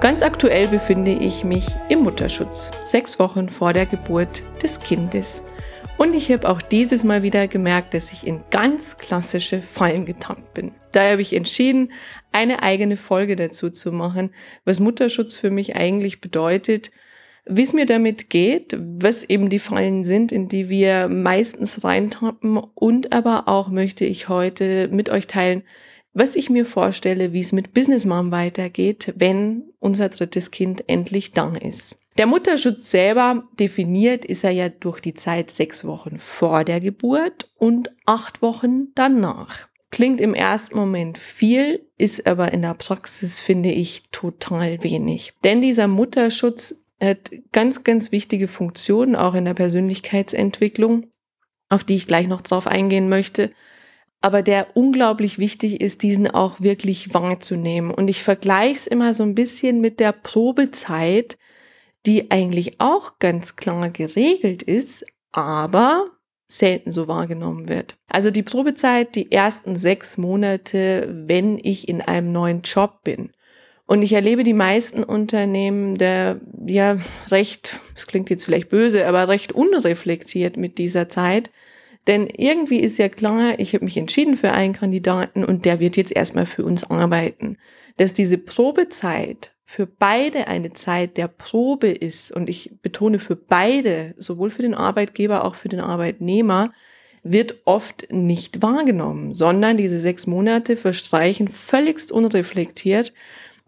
Ganz aktuell befinde ich mich im Mutterschutz, sechs Wochen vor der Geburt des Kindes. Und ich habe auch dieses Mal wieder gemerkt, dass ich in ganz klassische Fallen getappt bin. Daher habe ich entschieden, eine eigene Folge dazu zu machen, was Mutterschutz für mich eigentlich bedeutet, wie es mir damit geht, was eben die Fallen sind, in die wir meistens reintappen und aber auch möchte ich heute mit euch teilen, was ich mir vorstelle, wie es mit Business Mom weitergeht, wenn unser drittes Kind endlich da ist. Der Mutterschutz selber definiert ist er ja durch die Zeit sechs Wochen vor der Geburt und acht Wochen danach. Klingt im ersten Moment viel, ist aber in der Praxis, finde ich, total wenig. Denn dieser Mutterschutz hat ganz, ganz wichtige Funktionen, auch in der Persönlichkeitsentwicklung, auf die ich gleich noch drauf eingehen möchte aber der unglaublich wichtig ist, diesen auch wirklich wahrzunehmen. Und ich vergleiche es immer so ein bisschen mit der Probezeit, die eigentlich auch ganz klar geregelt ist, aber selten so wahrgenommen wird. Also die Probezeit, die ersten sechs Monate, wenn ich in einem neuen Job bin. Und ich erlebe die meisten Unternehmen der, ja, recht, es klingt jetzt vielleicht böse, aber recht unreflektiert mit dieser Zeit, denn irgendwie ist ja klar, ich habe mich entschieden für einen Kandidaten und der wird jetzt erstmal für uns arbeiten. Dass diese Probezeit für beide eine Zeit der Probe ist und ich betone für beide, sowohl für den Arbeitgeber auch für den Arbeitnehmer, wird oft nicht wahrgenommen, sondern diese sechs Monate verstreichen völligst unreflektiert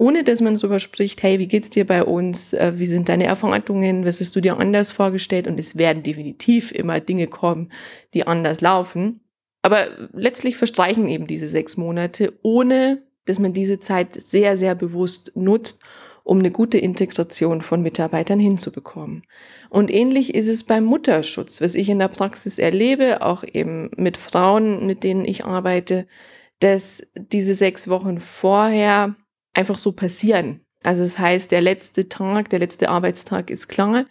ohne dass man darüber spricht, hey, wie geht's dir bei uns? Äh, wie sind deine Erwartungen? Was hast du dir anders vorgestellt? Und es werden definitiv immer Dinge kommen, die anders laufen. Aber letztlich verstreichen eben diese sechs Monate, ohne dass man diese Zeit sehr, sehr bewusst nutzt, um eine gute Integration von Mitarbeitern hinzubekommen. Und ähnlich ist es beim Mutterschutz, was ich in der Praxis erlebe, auch eben mit Frauen, mit denen ich arbeite, dass diese sechs Wochen vorher einfach so passieren. Also das heißt, der letzte Tag, der letzte Arbeitstag ist klar.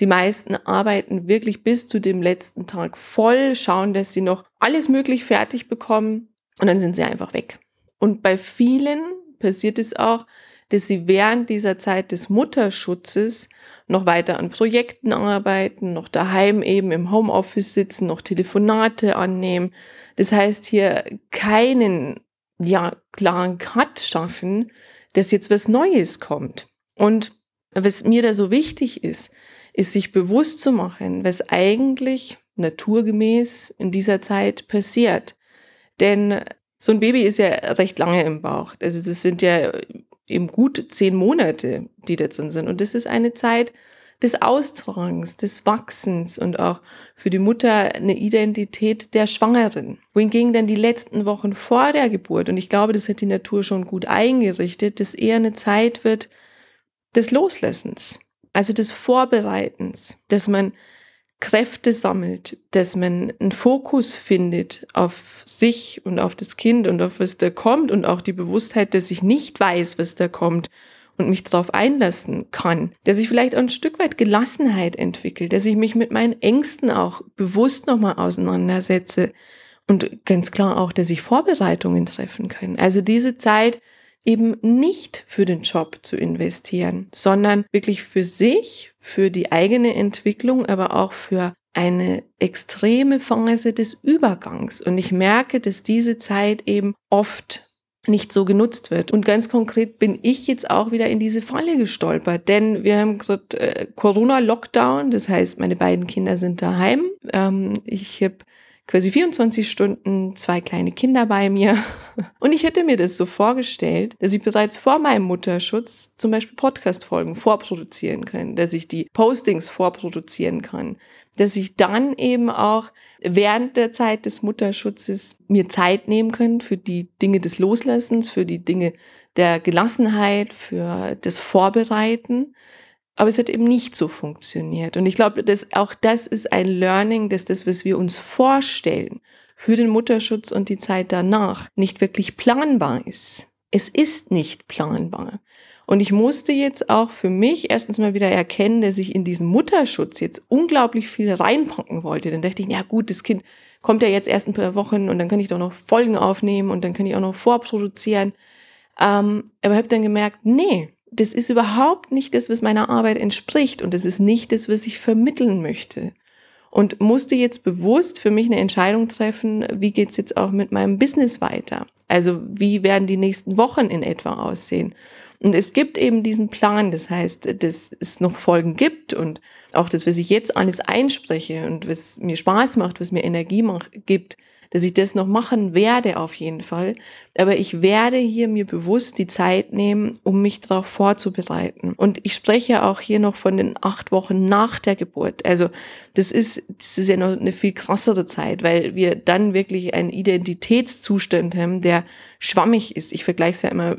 Die meisten arbeiten wirklich bis zu dem letzten Tag voll, schauen, dass sie noch alles möglich fertig bekommen und dann sind sie einfach weg. Und bei vielen passiert es auch, dass sie während dieser Zeit des Mutterschutzes noch weiter an Projekten arbeiten, noch daheim eben im Homeoffice sitzen, noch Telefonate annehmen. Das heißt hier keinen ja, klaren Cut schaffen, dass jetzt was Neues kommt. Und was mir da so wichtig ist, ist sich bewusst zu machen, was eigentlich naturgemäß in dieser Zeit passiert. Denn so ein Baby ist ja recht lange im Bauch. Also das sind ja eben gut zehn Monate, die da drin sind. Und das ist eine Zeit, des Austragens, des Wachsens und auch für die Mutter eine Identität der Schwangeren. Wohingegen dann die letzten Wochen vor der Geburt, und ich glaube, das hat die Natur schon gut eingerichtet, dass eher eine Zeit wird des Loslassens, also des Vorbereitens, dass man Kräfte sammelt, dass man einen Fokus findet auf sich und auf das Kind und auf was da kommt und auch die Bewusstheit, dass ich nicht weiß, was da kommt und mich darauf einlassen kann, dass ich vielleicht auch ein Stück weit Gelassenheit entwickle, dass ich mich mit meinen Ängsten auch bewusst nochmal auseinandersetze und ganz klar auch, dass ich Vorbereitungen treffen kann. Also diese Zeit eben nicht für den Job zu investieren, sondern wirklich für sich, für die eigene Entwicklung, aber auch für eine extreme Phase des Übergangs. Und ich merke, dass diese Zeit eben oft nicht so genutzt wird. Und ganz konkret bin ich jetzt auch wieder in diese Falle gestolpert, denn wir haben gerade äh, Corona-Lockdown, das heißt, meine beiden Kinder sind daheim. Ähm, ich habe quasi 24 Stunden zwei kleine Kinder bei mir. Und ich hätte mir das so vorgestellt, dass ich bereits vor meinem Mutterschutz zum Beispiel Podcast-Folgen vorproduzieren kann, dass ich die Postings vorproduzieren kann, dass ich dann eben auch während der Zeit des Mutterschutzes mir Zeit nehmen kann für die Dinge des Loslassens, für die Dinge der Gelassenheit, für das Vorbereiten Aber es hat eben nicht so funktioniert. Und ich glaube, dass auch das ist ein Learning, dass das, was wir uns vorstellen für den Mutterschutz und die Zeit danach, nicht wirklich planbar ist. Es ist nicht planbar. Und ich musste jetzt auch für mich erstens mal wieder erkennen, dass ich in diesen Mutterschutz jetzt unglaublich viel reinpacken wollte. Dann dachte ich, ja gut, das Kind kommt ja jetzt erst ein paar Wochen und dann kann ich doch noch Folgen aufnehmen und dann kann ich auch noch vorproduzieren. Ähm, aber habe dann gemerkt, nee, das ist überhaupt nicht das, was meiner Arbeit entspricht und das ist nicht das, was ich vermitteln möchte. Und musste jetzt bewusst für mich eine Entscheidung treffen, wie geht's jetzt auch mit meinem Business weiter? Also wie werden die nächsten Wochen in etwa aussehen? Und es gibt eben diesen Plan, das heißt, dass es noch Folgen gibt und auch das, was ich jetzt alles einspreche und was mir Spaß macht, was mir Energie macht, gibt, dass ich das noch machen werde auf jeden Fall. Aber ich werde hier mir bewusst die Zeit nehmen, um mich darauf vorzubereiten. Und ich spreche auch hier noch von den acht Wochen nach der Geburt. Also das ist, das ist ja noch eine viel krassere Zeit, weil wir dann wirklich einen Identitätszustand haben, der schwammig ist. Ich vergleiche es ja immer,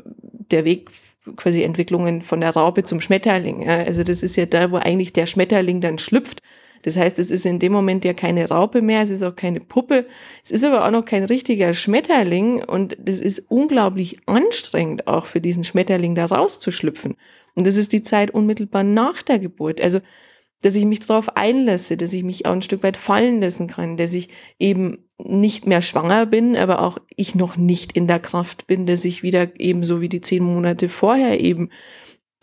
der Weg quasi Entwicklungen von der Raupe zum Schmetterling. Also das ist ja da, wo eigentlich der Schmetterling dann schlüpft das heißt, es ist in dem Moment ja keine Raupe mehr, es ist auch keine Puppe, es ist aber auch noch kein richtiger Schmetterling und das ist unglaublich anstrengend auch für diesen Schmetterling da rauszuschlüpfen. Und das ist die Zeit unmittelbar nach der Geburt. Also, dass ich mich darauf einlasse, dass ich mich auch ein Stück weit fallen lassen kann, dass ich eben nicht mehr schwanger bin, aber auch ich noch nicht in der Kraft bin, dass ich wieder ebenso wie die zehn Monate vorher eben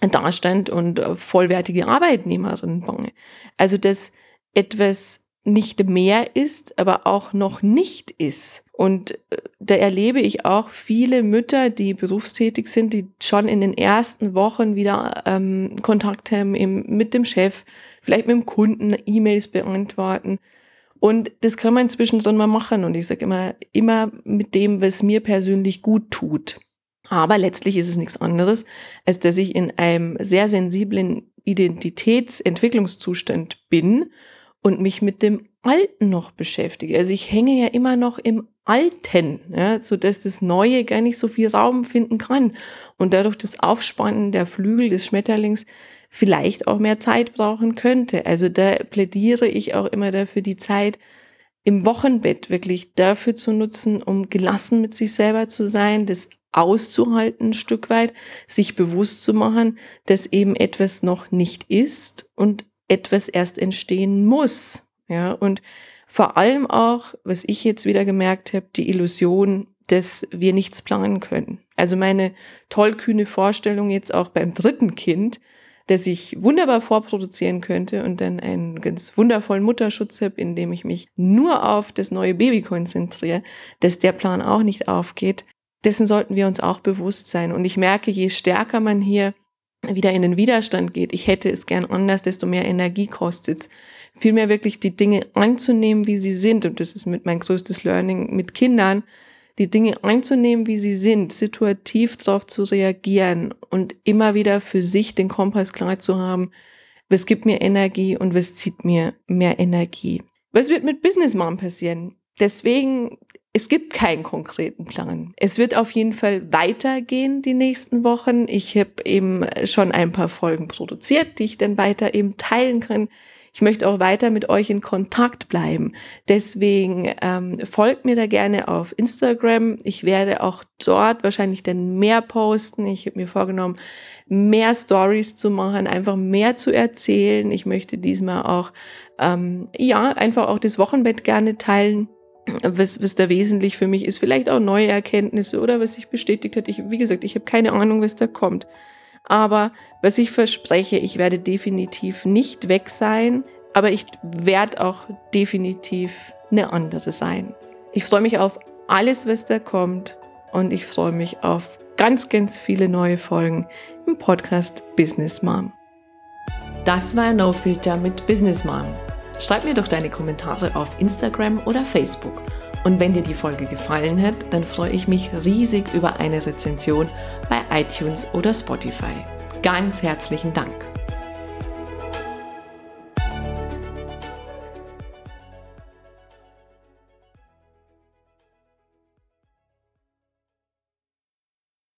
dastand und vollwertige Arbeitnehmerin war. Also das etwas nicht mehr ist, aber auch noch nicht ist. Und äh, da erlebe ich auch viele Mütter, die berufstätig sind, die schon in den ersten Wochen wieder ähm, Kontakt haben eben mit dem Chef, vielleicht mit dem Kunden, E-Mails beantworten. Und das kann man zwischendrin mal machen. Und ich sage immer, immer mit dem, was mir persönlich gut tut. Aber letztlich ist es nichts anderes, als dass ich in einem sehr sensiblen Identitätsentwicklungszustand bin und mich mit dem Alten noch beschäftige. Also ich hänge ja immer noch im Alten, ja, so dass das Neue gar nicht so viel Raum finden kann und dadurch das Aufspannen der Flügel des Schmetterlings vielleicht auch mehr Zeit brauchen könnte. Also da plädiere ich auch immer dafür, die Zeit im Wochenbett wirklich dafür zu nutzen, um gelassen mit sich selber zu sein, das auszuhalten ein Stück weit, sich bewusst zu machen, dass eben etwas noch nicht ist und etwas erst entstehen muss. Ja, und vor allem auch, was ich jetzt wieder gemerkt habe, die Illusion, dass wir nichts planen können. Also meine tollkühne Vorstellung jetzt auch beim dritten Kind, dass ich wunderbar vorproduzieren könnte und dann einen ganz wundervollen Mutterschutz habe, in dem ich mich nur auf das neue Baby konzentriere, dass der Plan auch nicht aufgeht. Dessen sollten wir uns auch bewusst sein. Und ich merke, je stärker man hier wieder in den Widerstand geht, ich hätte es gern anders, desto mehr Energie kostet es. Vielmehr wirklich die Dinge anzunehmen, wie sie sind. Und das ist mit mein größtes Learning mit Kindern, die Dinge anzunehmen, wie sie sind, situativ darauf zu reagieren und immer wieder für sich den Kompass klar zu haben, was gibt mir Energie und was zieht mir mehr Energie. Was wird mit Business Mom passieren? Deswegen es gibt keinen konkreten Plan. Es wird auf jeden Fall weitergehen die nächsten Wochen. Ich habe eben schon ein paar Folgen produziert, die ich dann weiter eben teilen kann. Ich möchte auch weiter mit euch in Kontakt bleiben. Deswegen ähm, folgt mir da gerne auf Instagram. Ich werde auch dort wahrscheinlich dann mehr posten. Ich habe mir vorgenommen, mehr Stories zu machen, einfach mehr zu erzählen. Ich möchte diesmal auch ähm, ja einfach auch das Wochenbett gerne teilen was, was da wesentlich für mich ist. Vielleicht auch neue Erkenntnisse oder was sich bestätigt hat. Ich, wie gesagt, ich habe keine Ahnung, was da kommt. Aber was ich verspreche, ich werde definitiv nicht weg sein, aber ich werde auch definitiv eine andere sein. Ich freue mich auf alles, was da kommt und ich freue mich auf ganz, ganz viele neue Folgen im Podcast Business Mom. Das war No Filter mit Business Mom. Schreib mir doch deine Kommentare auf Instagram oder Facebook. Und wenn dir die Folge gefallen hat, dann freue ich mich riesig über eine Rezension bei iTunes oder Spotify. Ganz herzlichen Dank.